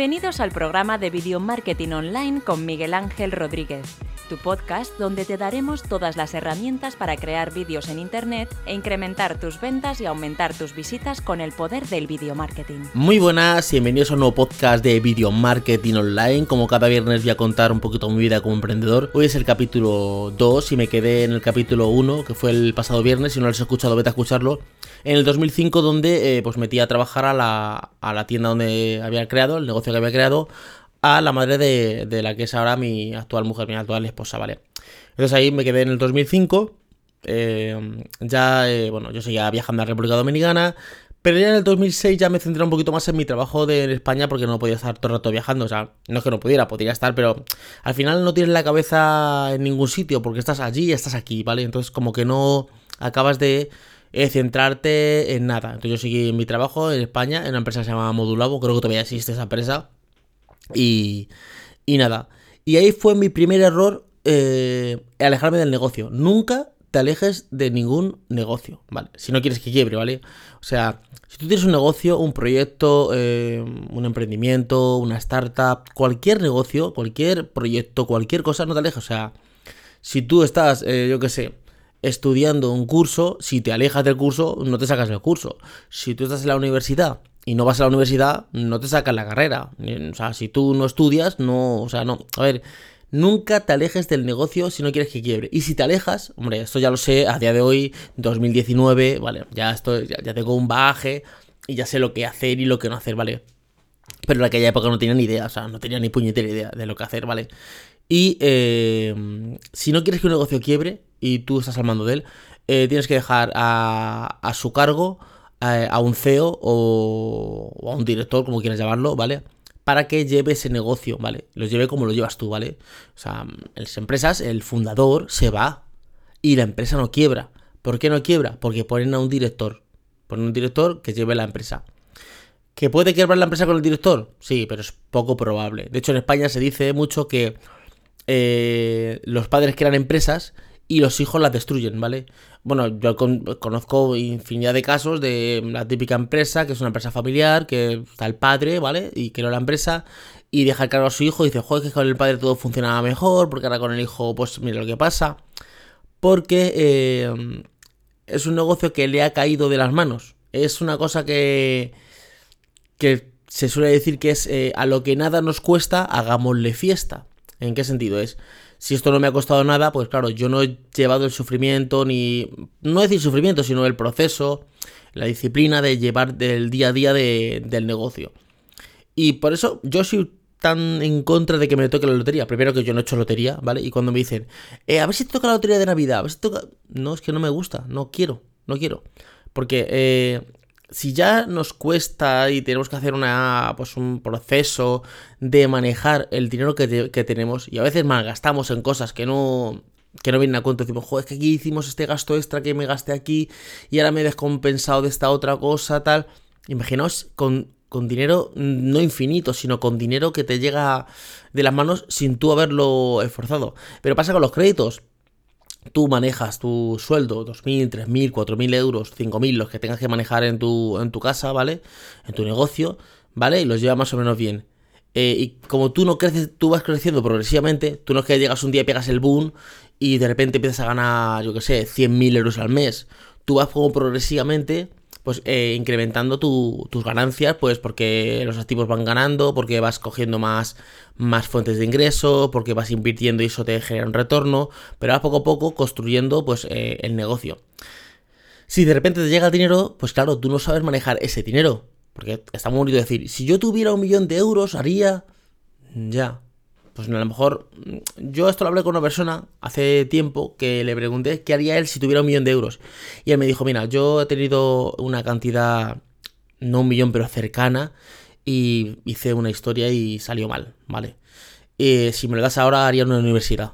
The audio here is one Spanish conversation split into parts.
Bienvenidos al programa de Video Marketing Online con Miguel Ángel Rodríguez, tu podcast donde te daremos todas las herramientas para crear vídeos en Internet e incrementar tus ventas y aumentar tus visitas con el poder del video marketing. Muy buenas, bienvenidos a un nuevo podcast de Video Marketing Online. Como cada viernes voy a contar un poquito mi vida como emprendedor. Hoy es el capítulo 2 y me quedé en el capítulo 1, que fue el pasado viernes. Si no lo has escuchado, vete a escucharlo. En el 2005, donde eh, pues metí a trabajar a la, a la tienda donde había creado el negocio que había creado, a la madre de, la que es ahora mi actual mujer, mi actual esposa, ¿vale? Entonces ahí me quedé en el 2005. Eh, ya, eh, bueno, yo seguía viajando a República Dominicana. Pero ya en el 2006 ya me centré un poquito más en mi trabajo de, en España porque no podía estar todo el rato viajando. O sea, no es que no pudiera, podría estar, pero al final no tienes la cabeza en ningún sitio porque estás allí y estás aquí, ¿vale? Entonces como que no acabas de eh, centrarte en nada. Entonces yo seguí mi trabajo en España, en una empresa que se llama Modulabo, creo que todavía existe esa empresa. Y, y nada. Y ahí fue mi primer error, eh, alejarme del negocio. Nunca te alejes de ningún negocio, ¿vale? Si no quieres que quiebre, ¿vale? O sea, si tú tienes un negocio, un proyecto, eh, un emprendimiento, una startup, cualquier negocio, cualquier proyecto, cualquier cosa, no te alejes. O sea, si tú estás, yo qué sé, estudiando un curso, si te alejas del curso, no te sacas el curso. Si tú estás en la universidad y no vas a la universidad, no te sacas la carrera. O sea, si tú no estudias, no, o sea, no. A ver, nunca te alejes del negocio si no quieres que quiebre. Y si te alejas, hombre, esto ya lo sé a día de hoy, 2019, vale, ya estoy, ya, tengo un bagaje y ya sé lo que hacer y lo que no hacer, ¿vale? Pero en aquella época no tenía ni idea, o sea, no tenía ni puñetera idea de lo que hacer, ¿vale? Y eh, si no quieres que un negocio quiebre, y tú estás al mando de él, eh, tienes que dejar a, su cargo a, un CEO o, a un director, como quieras llamarlo, ¿vale? Para que lleve ese negocio, ¿vale? Lo lleve como lo llevas tú, ¿vale? O sea, en las empresas el fundador se va y la empresa no quiebra. ¿Por qué no quiebra? Porque ponen a un director. Ponen un director que lleve la empresa. ¿Que puede quebrar la empresa con el director? Sí, pero es poco probable. De hecho, en España se dice mucho que eh, los padres crean empresas y los hijos las destruyen, ¿vale? Bueno, yo conozco infinidad de casos de la típica empresa, que es una empresa familiar, que está el padre, ¿vale? Y creó la empresa y deja el cargo a su hijo y dice, joder, que con el padre todo funcionaba mejor, porque ahora con el hijo, pues mira lo que pasa. Porque eh, es un negocio que le ha caído de las manos. Es una cosa que, que se suele decir que es eh, a lo que nada nos cuesta, hagámosle fiesta. ¿En qué sentido es? Si esto no me ha costado nada, pues claro, yo no he llevado el sufrimiento ni, no decir sufrimiento, sino el proceso, la disciplina de llevar del día a día del negocio. Y por eso yo soy tan en contra de que me toque la lotería. Primero que yo no he hecho lotería, ¿vale? Y cuando me dicen, eh, a ver si te toca la lotería de Navidad, a ver si toca... No, es que no me gusta, no quiero, no quiero. Porque eh, si ya nos cuesta y tenemos que hacer una, pues un proceso de manejar el dinero que, tenemos y a veces malgastamos en cosas que no, que no vienen a cuento, decimos, joder, es que aquí hicimos este gasto extra que me gasté aquí y ahora me he descompensado de esta otra cosa, tal. Imaginaos con, con dinero no infinito, sino con dinero que te llega de las manos sin tú haberlo esforzado. Pero pasa con los créditos tú manejas tu sueldo, 2.000, 3.000, 4.000 euros, 5.000, los que tengas que manejar en tu, en tu casa, ¿vale? En tu negocio, ¿vale? Y los llevas más o menos bien. Eh, y como tú no creces, tú vas creciendo progresivamente, tú no es que llegas un día y pegas el boom y de repente empiezas a ganar, yo qué sé, 100.000 euros al mes. Tú vas como progresivamente pues eh, incrementando tus ganancias, pues porque los activos van ganando, porque vas cogiendo más, más fuentes de ingreso, porque vas invirtiendo y eso te genera un retorno, pero vas poco a poco construyendo pues eh, el negocio. Si de repente te llega el dinero, pues claro, tú no sabes manejar ese dinero, porque está muy bonito decir, si yo tuviera un millón de euros, haría... Ya, pues a lo mejor mm, yo esto lo hablé con una persona hace tiempo que le pregunté qué haría él si tuviera un millón de euros. Y él me dijo, mira, yo he tenido una cantidad, no un millón, pero cercana, y hice una historia y salió mal, ¿vale? Y si me lo das ahora, haría una universidad.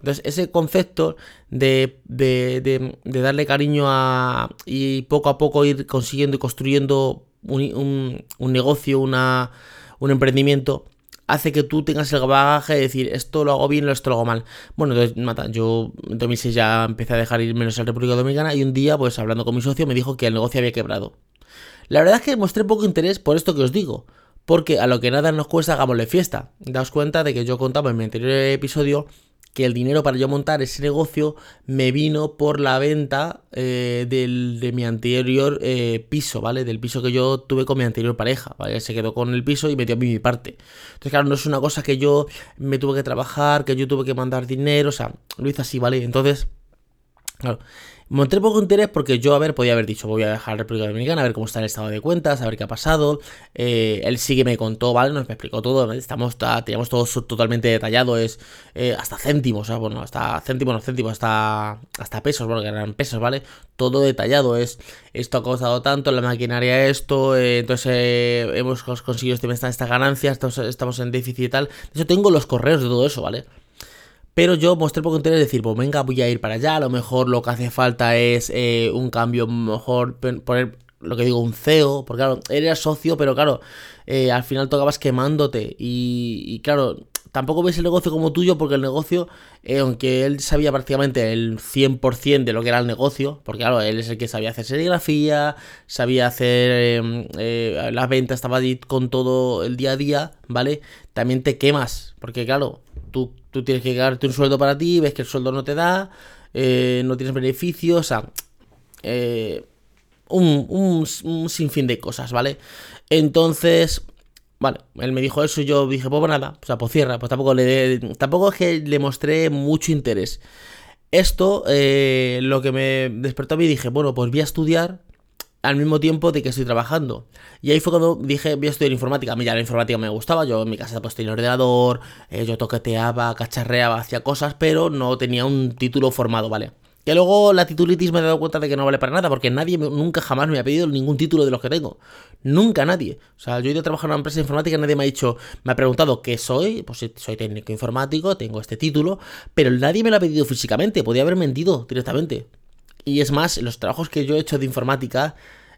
Entonces, ese concepto de, de, de, darle cariño a. y poco a poco ir consiguiendo y construyendo un, un negocio, una, un emprendimiento, hace que tú tengas el bagaje de decir esto lo hago bien o esto lo hago mal. Bueno, entonces, mata, yo en 2006 ya empecé a dejar ir menos a la República Dominicana y un día, pues hablando con mi socio, me dijo que el negocio había quebrado. La verdad es que mostré poco interés por esto que os digo, porque a lo que nada nos cuesta, hagámosle fiesta. Daos cuenta de que yo contaba en mi anterior episodio que el dinero para yo montar ese negocio me vino por la venta eh, de mi anterior eh, piso, ¿vale? Del piso que yo tuve con mi anterior pareja, ¿vale? Se quedó con el piso y me dio a mí mi parte. Entonces, claro, no es una cosa que yo me tuve que trabajar, que yo tuve que mandar dinero, o sea, lo hice así, ¿vale? Entonces, claro, Monté poco interés porque yo, a ver, podía haber dicho, voy a dejar la República Dominicana, a ver cómo está el estado de cuentas, a ver qué ha pasado. Eh, él sí que me contó, ¿vale? Nos me explicó todo. Estamos, teníamos todo totalmente detallado, es eh, hasta céntimos, ¿sabes? Bueno, hasta céntimos, no céntimos, hasta, hasta pesos, bueno, que eran pesos, ¿vale? Todo detallado, es esto ha costado tanto, la maquinaria esto, eh, entonces hemos conseguido mes esta ganancia, estamos, estamos en déficit y tal. De hecho, tengo los correos de todo eso, ¿vale? Pero yo mostré poco interés, decir, pues venga, voy a ir para allá. A lo mejor lo que hace falta es eh, un cambio, mejor poner lo que digo, un CEO. Porque claro, eres socio, pero claro, eh, al final tocabas quemándote. Y, claro, tampoco ves el negocio como tuyo, porque el negocio, eh, aunque él sabía prácticamente el 100% de lo que era el negocio, porque claro, él es el que sabía hacer serigrafía, sabía hacer eh, las ventas, estaba allí con todo el día a día, ¿vale? También te quemas, porque claro, tú, tú tienes que ganarte un sueldo para ti, ves que el sueldo no te da, eh, no tienes beneficios, o sea, eh, un, un, sinfín de cosas, ¿vale? Entonces, vale, él me dijo eso y yo dije, pues nada, o sea, pues cierra, pues tampoco le, tampoco es que le mostré mucho interés. Esto, eh, lo que me despertó a mí, dije, bueno, pues voy a estudiar al mismo tiempo de que estoy trabajando. Y ahí fue cuando dije, voy a estudiar informática. A mí ya la informática me gustaba, yo en mi casa pues tenía ordenador, eh, yo toqueteaba, cacharreaba, hacía cosas, pero no tenía un título formado, ¿vale? Que luego la titulitis me he dado cuenta de que no vale para nada, porque nadie nunca jamás me ha pedido ningún título de los que tengo. Nunca nadie. O sea, yo he ido a trabajar en una empresa informática nadie me ha dicho, me ha preguntado qué soy, pues soy técnico informático, tengo este título, pero nadie me lo ha pedido físicamente, podía haber mentido directamente. Y es más, los trabajos que yo he hecho de informática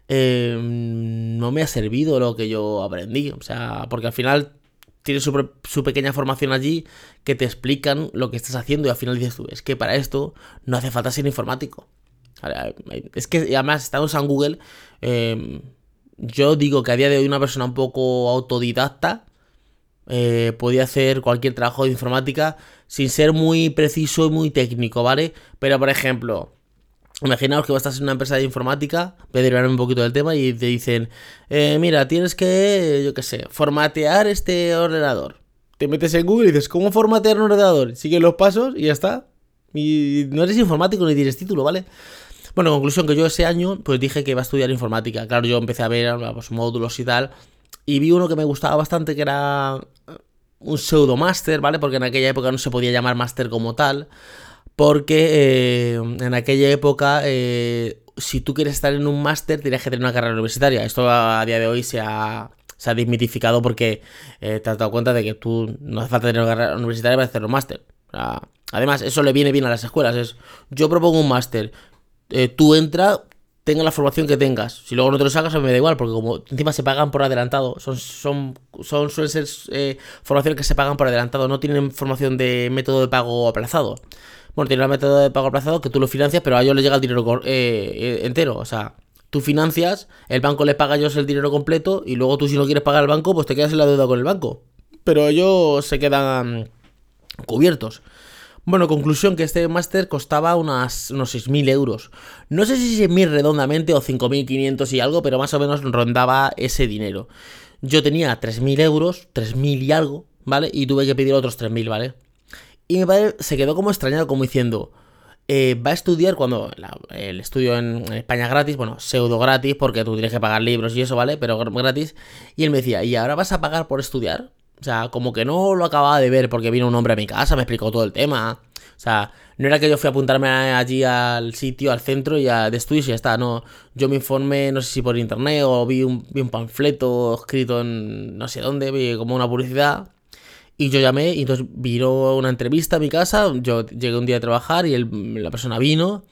eh, no me ha servido lo que yo aprendí. O sea, porque al final tienes su, pequeña formación allí que te explican lo que estás haciendo y al final dices tú, es que para esto no hace falta ser informático. Es que además estamos en Google. Eh, yo digo que a día de hoy una persona un poco autodidacta eh, podía hacer cualquier trabajo de informática sin ser muy preciso y muy técnico, ¿vale? Pero por ejemplo, Imaginaos que vas a estar en una empresa de informática, voy a derivar un poquito del tema y te dicen, eh, mira, tienes que, yo qué sé, formatear este ordenador. Te metes en Google y dices, ¿cómo formatear un ordenador? Sigue los pasos y ya está. Y no eres informático ni tienes título, ¿vale? Bueno, conclusión que yo ese año pues dije que iba a estudiar informática. Claro, yo empecé a ver pues, módulos y tal. Y vi uno que me gustaba bastante que era un pseudo máster, ¿vale? Porque en aquella época no se podía llamar máster como tal porque eh, en aquella época, eh, si tú quieres estar en un máster, tienes que tener una carrera universitaria. Esto a, día de hoy se ha, se ha desmitificado porque eh, te has dado cuenta de que tú no hace falta tener una carrera universitaria para hacer un máster. además, eso le viene bien a las escuelas. Es, yo propongo un máster, tú entra, tenga la formación que tengas. Si luego no te lo sacas, me da igual, porque como encima se pagan por adelantado, son, son, son suelen ser formaciones que se pagan por adelantado, no tienen formación de método de pago aplazado. Bueno, tiene un método de pago aplazado que tú lo financias, pero a ellos les llega el dinero eh, eh, entero. O sea, tú financias, el banco les paga a ellos el dinero completo y luego tú si no quieres pagar al banco, pues te quedas en la deuda con el banco. Pero ellos se quedan cubiertos. Bueno, conclusión que este máster costaba unas, unos 6.000 euros. No sé si 6.000 redondamente o 5.500 y algo, pero más o menos rondaba ese dinero. Yo tenía 3.000 euros, 3.000 y algo, ¿vale? Y tuve que pedir otros 3.000, ¿vale? Y mi padre se quedó como extrañado, como diciendo, eh, va a estudiar cuando el estudio en España gratis, bueno, pseudo gratis, porque tú tienes que pagar libros y eso, ¿vale? Pero gratis. Y él me decía, ¿y ahora vas a pagar por estudiar? O sea, como que no lo acababa de ver porque vino un hombre a mi casa, me explicó todo el tema. O sea, no era que yo fui a apuntarme allí al sitio, al centro y a, de estudios y ya está, no. Yo me informé, no sé si por internet o vi un, vi un panfleto escrito en no sé dónde, vi como una publicidad y yo llamé y entonces vino una entrevista a mi casa. Yo llegué un día a trabajar y la persona vino,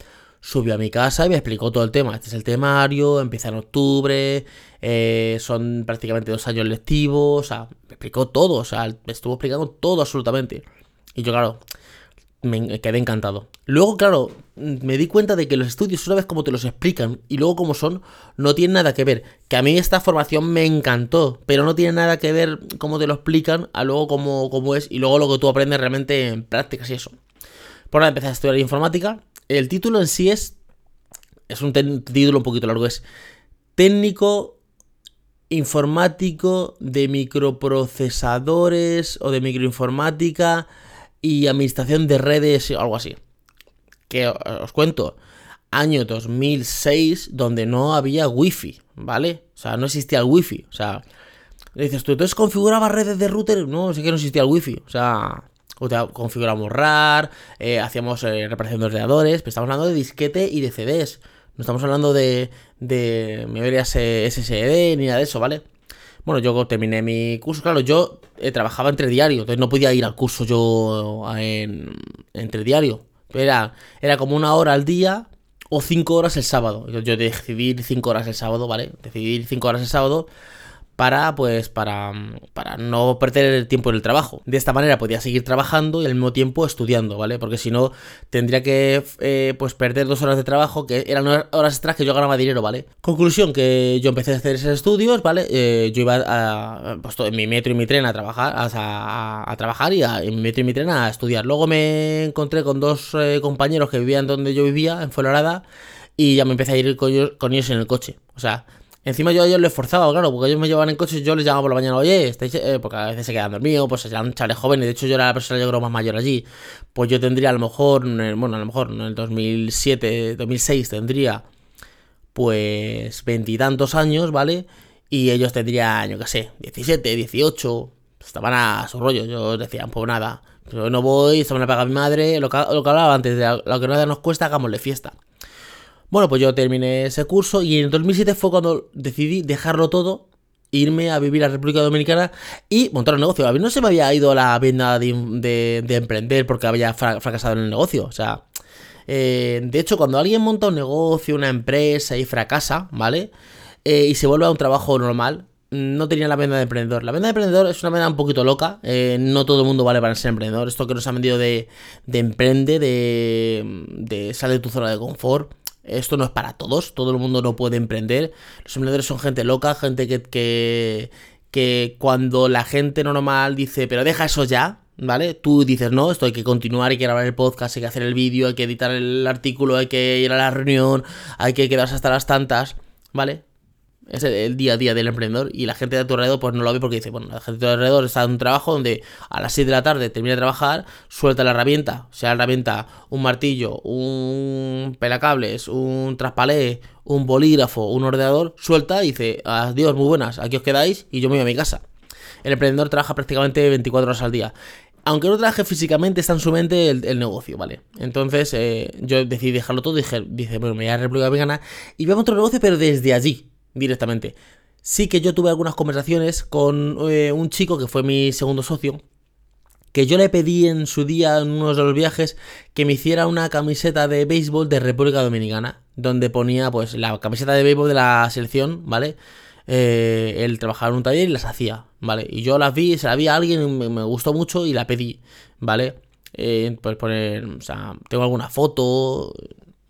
subió a mi casa y me explicó todo el tema. Este es el temario, empieza en octubre, eh, son prácticamente dos años lectivos. O sea, me explicó todo, o sea, me estuvo explicando todo absolutamente. Y yo, claro, me quedé encantado. Luego, claro, me di cuenta de que los estudios, una vez como te los explican y luego como son, no tienen nada que ver. Que a mí esta formación me encantó, pero no tiene nada que ver cómo te lo explican a luego cómo, cómo es y luego lo que tú aprendes realmente en prácticas y eso. Por ahora empecé a estudiar informática. El título en sí es. Es un título un poquito largo. Es técnico informático de microprocesadores o de microinformática y administración de redes o algo así. Que os cuento, año 2006 donde no había wifi, ¿vale? O sea, no existía el wifi. O sea, dices tú, entonces configuraba redes de router. No, sí que no existía el wifi. O sea, configuramos RAR, eh, hacíamos eh, reparación de ordenadores, pero estamos hablando de disquete y de CDs. No estamos hablando de, de memorias SSD ni nada de eso, ¿vale? Bueno, yo terminé mi curso, claro, yo eh, trabajaba entre diario, entonces no podía ir al curso yo en, entre diario. Era, era como una hora al día o cinco horas el sábado. Yo, yo decidí cinco horas el sábado, ¿vale? Decidí cinco horas el sábado para pues para, para no perder el tiempo en el trabajo. De esta manera podía seguir trabajando y al mismo tiempo estudiando, ¿vale? Porque si no tendría que eh, pues perder dos horas de trabajo que eran horas extras que yo ganaba dinero, ¿vale? Conclusión que yo empecé a hacer esos estudios, ¿vale? Eh, yo iba a, pues, en mi metro y mi tren a trabajar, a, trabajar y en mi metro y mi tren a estudiar. Luego me encontré con dos eh, compañeros que vivían donde yo vivía, en Fuenlabrada, y ya me empecé a ir con ellos, con ellos en el coche. O sea, Encima yo a ellos les forzaba, claro, porque ellos me llevaban en coche y yo les llamaba por la mañana, oye, estáis, eh", porque a veces se quedan dormidos, pues eran chavales jóvenes, de hecho yo era la persona yo creo más mayor allí, pues yo tendría a lo mejor, bueno, a lo mejor en el 2007, 2006 tendría pues veintitantos años, ¿vale? Y ellos tendrían, yo qué sé, 17, 18, estaban a su rollo, yo decían, pues nada, yo no voy, se van a pagar mi madre, lo que, lo que hablaba antes, de lo que nada nos cuesta, hagámosle fiesta. Bueno, pues yo terminé ese curso y en el 2007 fue cuando decidí dejarlo todo, irme a vivir a República Dominicana y montar un negocio. A mí no se me había ido la venda de, emprender porque había fracasado en el negocio. O sea, eh, de hecho, cuando alguien monta un negocio, una empresa y fracasa, ¿vale? Eh, y se vuelve a un trabajo normal, no tenía la venda de emprendedor. La venda de emprendedor es una venda un poquito loca. Eh, no todo el mundo vale para ser emprendedor. Esto que nos ha vendido de, de emprende, de, de sale de tu zona de confort esto no es para todos, todo el mundo no puede emprender. Los emprendedores son gente loca, gente que, que, cuando la gente normal dice, pero deja eso ya, ¿vale? Tú dices, no, esto hay que continuar, hay que grabar el podcast, hay que hacer el vídeo, hay que editar el artículo, hay que ir a la reunión, hay que quedarse hasta las tantas, ¿vale? Es el, día a día del emprendedor y la gente de tu alrededor pues no lo ve porque dice, bueno, la gente de tu alrededor está en un trabajo donde a las 6 de la tarde termina de trabajar, suelta la herramienta, sea la herramienta un martillo, un pelacables, un traspalé, un bolígrafo, un ordenador, suelta y dice, adiós, muy buenas, aquí os quedáis y yo me voy a mi casa. El emprendedor trabaja prácticamente 24 horas al día aunque no trabaje físicamente, está en su mente el, negocio, ¿vale? Entonces eh, yo decidí dejarlo todo dije, dice, bueno, me voy a República Dominicana y voy a otro negocio, pero desde allí directamente. Sí que yo tuve algunas conversaciones con eh, un chico que fue mi segundo socio, que yo le pedí en su día, en uno de los viajes, que me hiciera una camiseta de béisbol de República Dominicana, donde ponía pues la camiseta de béisbol de la selección, ¿vale? Eh, él trabajaba en un taller y las hacía, ¿vale? Y yo las vi, se la vi a alguien, me, gustó mucho y la pedí, ¿vale? Eh, pues poner, o sea, tengo alguna foto.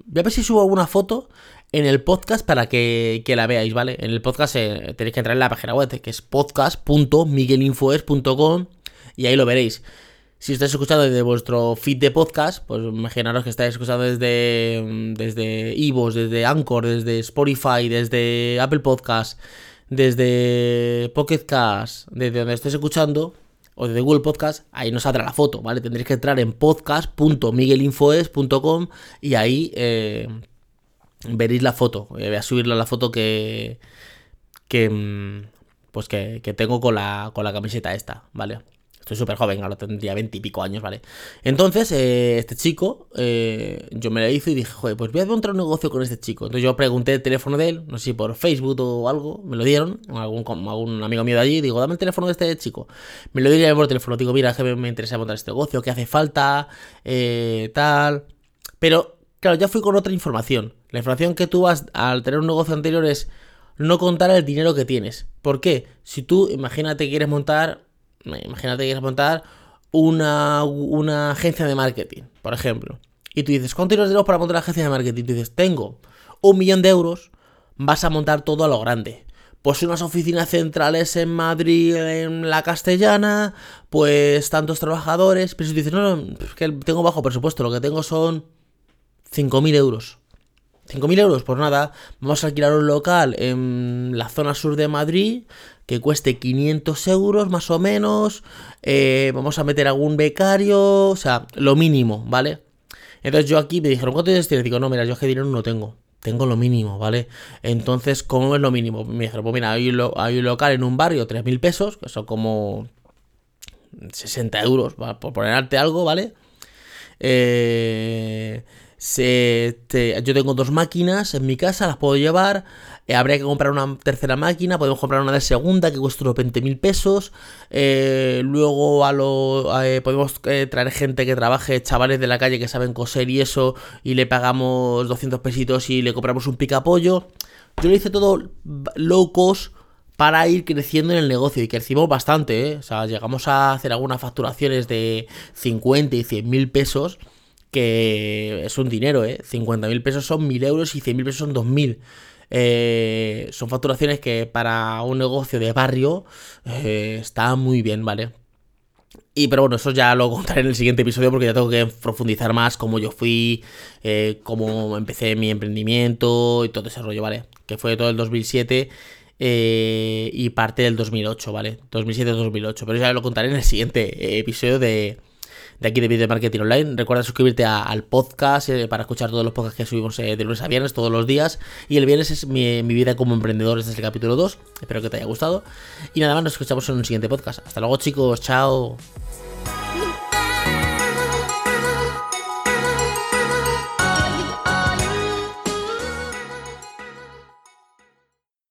Voy a ver si subo alguna foto en el podcast para que, la veáis, ¿vale? En el podcast eh, tenéis que entrar en la página web, que es podcast.miguelinfoes.com y ahí lo veréis. Si estáis escuchando desde vuestro feed de podcast, pues imaginaros que estáis escuchando desde desde desde Anchor, desde Spotify, desde Apple Podcast, desde Pocket Cast, desde donde estéis escuchando, o desde Google Podcast, ahí nos saldrá la foto, ¿vale? Tendréis que entrar en podcast.miguelinfoes.com y ahí eh, veréis la foto. Eh, voy a subirla la foto que. que. Mm, pues que, que tengo con la, con la camiseta esta, ¿vale? Estoy súper joven, ahora tendría 20 y pico años, ¿vale? Entonces, eh, este chico, eh, yo me la hice y dije, joder, pues voy a montar un negocio con este chico. Entonces yo pregunté el teléfono de él, no sé si por Facebook o algo, me lo dieron, algún, algún amigo mío de allí, digo, dame el teléfono de este chico. Me lo dieron por teléfono, digo, mira, que me, interesa montar este negocio, qué hace falta, tal. Pero, claro, ya fui con otra información. La información que tú vas al tener un negocio anterior es no contar el dinero que tienes. ¿Por qué? Si tú, imagínate, quieres montar, imagínate, quieres montar una, una agencia de marketing, por ejemplo, y tú dices, ¿cuánto dinero para montar una agencia de marketing? Y tú dices, tengo un millón de euros, vas a montar todo a lo grande. Pues unas oficinas centrales en Madrid, en la castellana, pues tantos trabajadores. Pero si dices, no, no, es que tengo bajo presupuesto, lo que tengo son 5.000 euros. 5.000 euros, pues nada, vamos a alquilar un local en la zona sur de Madrid que cueste 500 euros más o menos, eh, vamos a meter algún becario, o sea, lo mínimo, ¿vale? Entonces yo aquí me dijeron, ¿cuánto tienes? Digo, no, mira, yo es que dinero no tengo. Tengo lo mínimo, ¿vale? Entonces, ¿cómo es lo mínimo? Me dijeron, pues mira, hay un, local en un barrio, 3.000 pesos, que son como 60 euros, por ponerte algo, ¿vale? Eh, yo tengo dos máquinas en mi casa, las puedo llevar. Eh, habría que comprar una tercera máquina, podemos comprar una de segunda que cuesta unos 20 mil pesos. Eh, luego a lo, eh, podemos traer gente que trabaje, chavales de la calle que saben coser y eso, y le pagamos 200 pesitos y le compramos un picapollo. Yo lo hice todo locos para ir creciendo en el negocio y crecimos bastante, O sea, llegamos a hacer algunas facturaciones de 50 y 100 mil pesos que es un dinero, ¿eh? 50.000 pesos son 1.000 euros y 100.000 pesos son 2.000. Eh, son facturaciones que para un negocio de barrio eh, está muy bien, ¿vale? Y pero bueno, eso ya lo contaré en el siguiente episodio porque ya tengo que profundizar más cómo yo fui, eh, cómo empecé mi emprendimiento y todo ese rollo, ¿vale? Que fue todo el 2007 y parte del 2008, ¿vale? 2007-2008. Pero ya lo contaré en el siguiente episodio de, de aquí de Video Marketing Online. Recuerda suscribirte al podcast eh, para escuchar todos los podcasts que subimos eh, de lunes a viernes, todos los días. Y el viernes es mi, vida como emprendedor, este es el capítulo 2. Espero que te haya gustado. Y nada más, nos escuchamos en un siguiente podcast. Hasta luego chicos, chao.